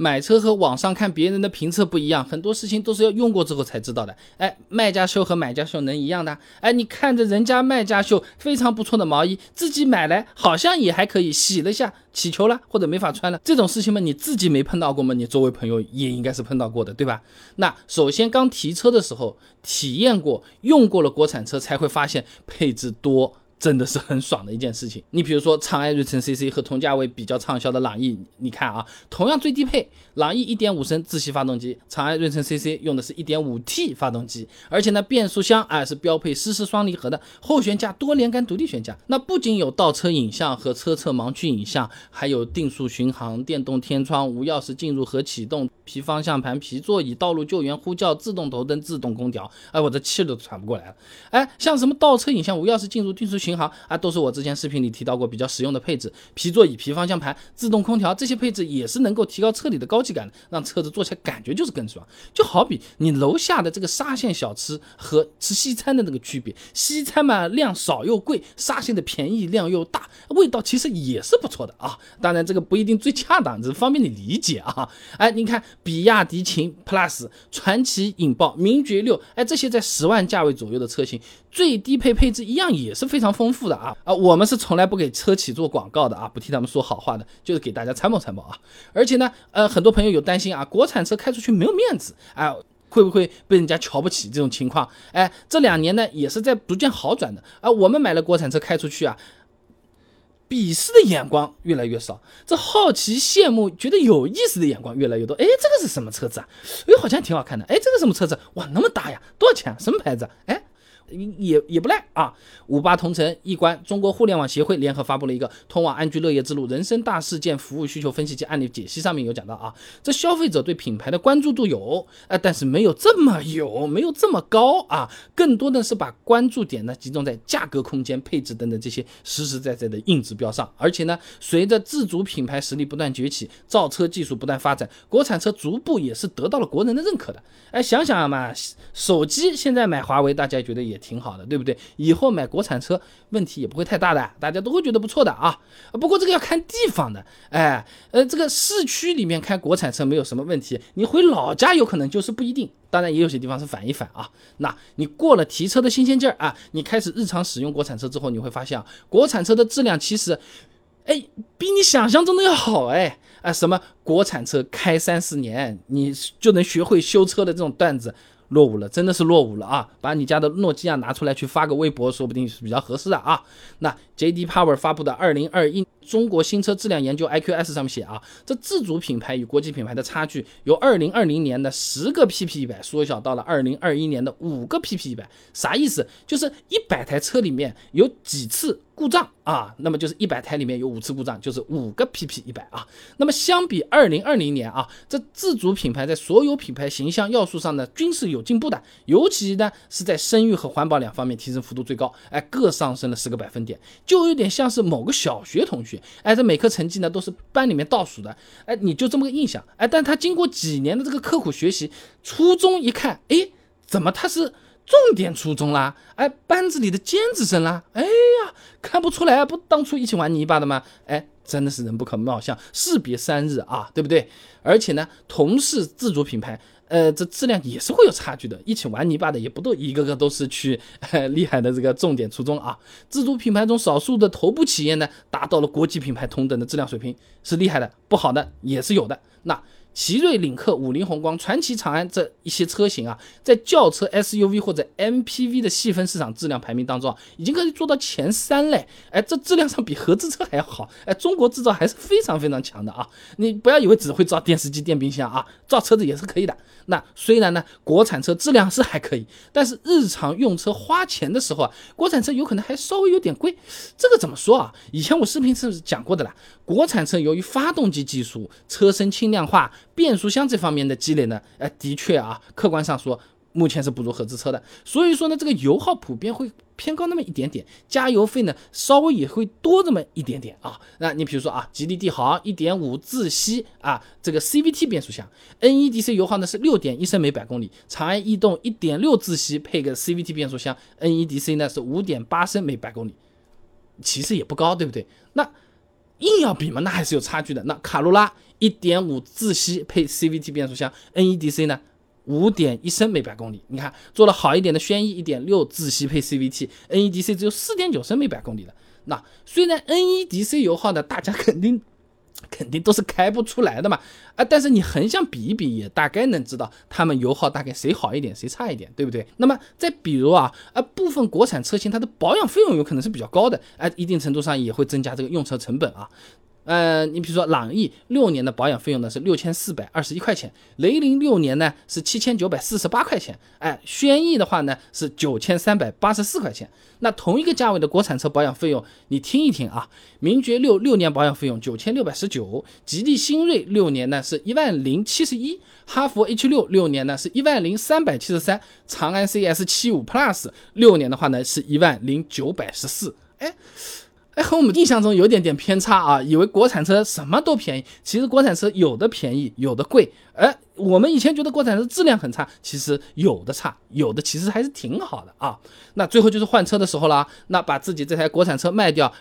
买车和网上看别人的评测不一样，很多事情都是要用过之后才知道的。哎，卖家秀和买家秀能一样的？哎，你看着人家卖家秀非常不错的毛衣，自己买来好像也还可以，洗了下起球了或者没法穿了，这种事情嘛，你自己没碰到过吗？你周围朋友也应该是碰到过的，对吧？那首先刚提车的时候体验过、用过了国产车，才会发现配置多。真的是很爽的一件事情。你比如说长安瑞城 CC 和同价位比较畅销的朗逸，你看啊，同样最低配，朗逸1.5升自吸发动机，长安瑞城 CC 用的是一点五 T 发动机，而且呢变速箱啊是标配湿式双离合的，后悬架多连杆独立悬架。那不仅有倒车影像和车侧盲区影像，还有定速巡航、电动天窗、无钥匙进入和启动、皮方向盘、皮座椅、道路救援呼叫、自动头灯、自动空调。哎，我这气都喘不过来了。哎，像什么倒车影像、无钥匙进入、定速巡。巡航啊，都是我之前视频里提到过比较实用的配置，皮座椅、皮方向盘、自动空调这些配置也是能够提高车里的高级感的，让车子坐起来感觉就是更爽。就好比你楼下的这个沙县小吃和吃西餐的那个区别，西餐嘛量少又贵，沙县的便宜量又大，味道其实也是不错的啊。当然这个不一定最恰当，只是方便你理解啊。哎，你看比亚迪秦 Plus、传奇引爆、名爵六，哎这些在十万价位左右的车型。最低配配置一样也是非常丰富的啊啊！我们是从来不给车企做广告的啊，不替他们说好话的，就是给大家参谋参谋啊。而且呢，呃，很多朋友有担心啊，国产车开出去没有面子，哎，会不会被人家瞧不起这种情况？哎，这两年呢也是在逐渐好转的啊。我们买了国产车开出去啊，鄙视的眼光越来越少，这好奇、羡慕、觉得有意思的眼光越来越多。哎，这个是什么车子啊？哎，好像挺好看的。哎，这个什么车子？哇，那么大呀，多少钱？什么牌子？也也不赖啊！五八同城、易观、中国互联网协会联合发布了一个《通往安居乐业之路：人生大事件服务需求分析及案例解析》，上面有讲到啊，这消费者对品牌的关注度有，呃，但是没有这么有，没有这么高啊，更多的是把关注点呢集中在价格、空间、配置等等这些实实在在的硬指标上。而且呢，随着自主品牌实力不断崛起，造车技术不断发展，国产车逐步也是得到了国人的认可的。哎，想想嘛，手机现在买华为，大家觉得也。挺好的，对不对？以后买国产车问题也不会太大的，大家都会觉得不错的啊。不过这个要看地方的，哎，呃，这个市区里面开国产车没有什么问题，你回老家有可能就是不一定。当然也有些地方是反一反啊。那你过了提车的新鲜劲儿啊，你开始日常使用国产车之后，你会发现啊，国产车的质量其实，哎，比你想象中的要好哎。啊，什么国产车开三四年你就能学会修车的这种段子。落伍了，真的是落伍了啊！把你家的诺基亚拿出来去发个微博，说不定是比较合适的啊。那 J.D. Power 发布的二零二一中国新车质量研究 I.Q.S 上面写啊，这自主品牌与国际品牌的差距由二零二零年的十个 pp 一百缩小到了二零二一年的五个 pp 一百，啥意思？就是一百台车里面有几次。故障啊，那么就是一百台里面有五次故障，就是五个 PP 一百啊。那么相比二零二零年啊，这自主品牌在所有品牌形象要素上呢均是有进步的，尤其呢是在声誉和环保两方面提升幅度最高，哎，各上升了十个百分点，就有点像是某个小学同学，哎，这每科成绩呢都是班里面倒数的，哎，你就这么个印象，哎，但他经过几年的这个刻苦学习，初中一看，哎，怎么他是？重点初中啦，哎，班子里的尖子生啦，哎呀，看不出来不当初一起玩泥巴的吗？哎，真的是人不可貌相，士别三日啊，对不对？而且呢，同是自主品牌，呃，这质量也是会有差距的。一起玩泥巴的也不都一个个都是去 厉害的这个重点初中啊。自主品牌中少数的头部企业呢，达到了国际品牌同等的质量水平，是厉害的。不好的也是有的。那。奇瑞领克、五菱宏光、传祺长安这一些车型啊，在轿车、SUV 或者 MPV 的细分市场质量排名当中啊，已经可以做到前三嘞。哎，这质量上比合资车还要好。哎，中国制造还是非常非常强的啊！你不要以为只会造电视机、电冰箱啊，造车子也是可以的。那虽然呢，国产车质量是还可以，但是日常用车花钱的时候啊，国产车有可能还稍微有点贵。这个怎么说啊？以前我视频是讲过的啦。国产车由于发动机技术、车身轻量化、变速箱这方面的积累呢，哎，的确啊，客观上说。目前是不如合资车的，所以说呢，这个油耗普遍会偏高那么一点点，加油费呢稍微也会多这么一点点啊。那你比如说啊，吉利帝豪1.5自吸啊，这个 CVT 变速箱，NEDC 油耗呢是6.1升每百公里，长安逸动1.6自吸配个 CVT 变速箱，NEDC 呢是5.8升每百公里，其实也不高，对不对？那硬要比嘛，那还是有差距的。那卡罗拉。一点五自吸配 CVT 变速箱，NEDC 呢五点一升每百公里。你看做了好一点的轩逸一点六自吸配 CVT，NEDC 只有四点九升每百公里的。那虽然 NEDC 油耗呢，大家肯定。肯定都是开不出来的嘛，啊，但是你横向比一比，也大概能知道它们油耗大概谁好一点，谁差一点，对不对？那么再比如啊，啊，部分国产车型它的保养费用有可能是比较高的，啊，一定程度上也会增加这个用车成本啊。呃，你比如说朗逸六年的保养费用呢是六千四百二十一块钱，雷凌六年呢是七千九百四十八块钱，哎，轩逸的话呢是九千三百八十四块钱。那同一个价位的国产车保养费用，你听一听啊，名爵六六年保养费用九千六百十九，吉利新锐六年呢是一万零七十一，哈弗 H 六六年呢是一万零三百七十三，长安 CS 七五 Plus 六年的话呢是一万零九百十四，哎。哎，和我们印象中有点点偏差啊，以为国产车什么都便宜，其实国产车有的便宜，有的贵。哎，我们以前觉得国产车质量很差，其实有的差，有的其实还是挺好的啊。那最后就是换车的时候了，那把自己这台国产车卖掉。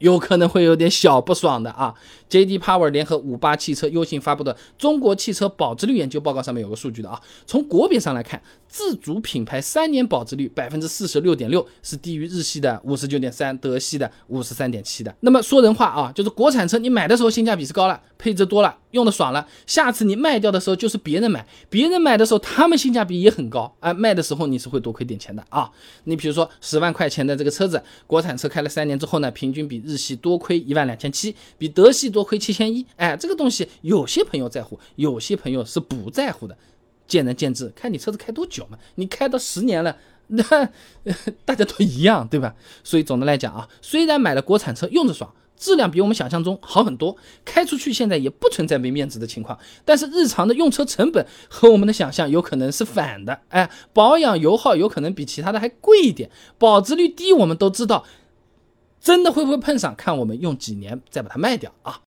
有可能会有点小不爽的啊！J.D. Power 联合五八汽车优信发布的《中国汽车保值率研究报告》上面有个数据的啊，从国别上来看，自主品牌三年保值率百分之四十六点六，是低于日系的五十九点三，德系的五十三点七的。那么说人话啊，就是国产车你买的时候性价比是高了，配置多了，用的爽了，下次你卖掉的时候就是别人买，别人买的时候他们性价比也很高，啊，卖的时候你是会多亏点钱的啊。你比如说十万块钱的这个车子，国产车开了三年之后呢，平均比日系多亏一万两千七，比德系多亏七千一。哎，这个东西有些朋友在乎，有些朋友是不在乎的，见仁见智，看你车子开多久嘛。你开到十年了，那大家都一样，对吧？所以总的来讲啊，虽然买了国产车用着爽，质量比我们想象中好很多，开出去现在也不存在没面子的情况，但是日常的用车成本和我们的想象有可能是反的。哎，保养油耗有可能比其他的还贵一点，保值率低，我们都知道。真的会不会碰上？看我们用几年再把它卖掉啊！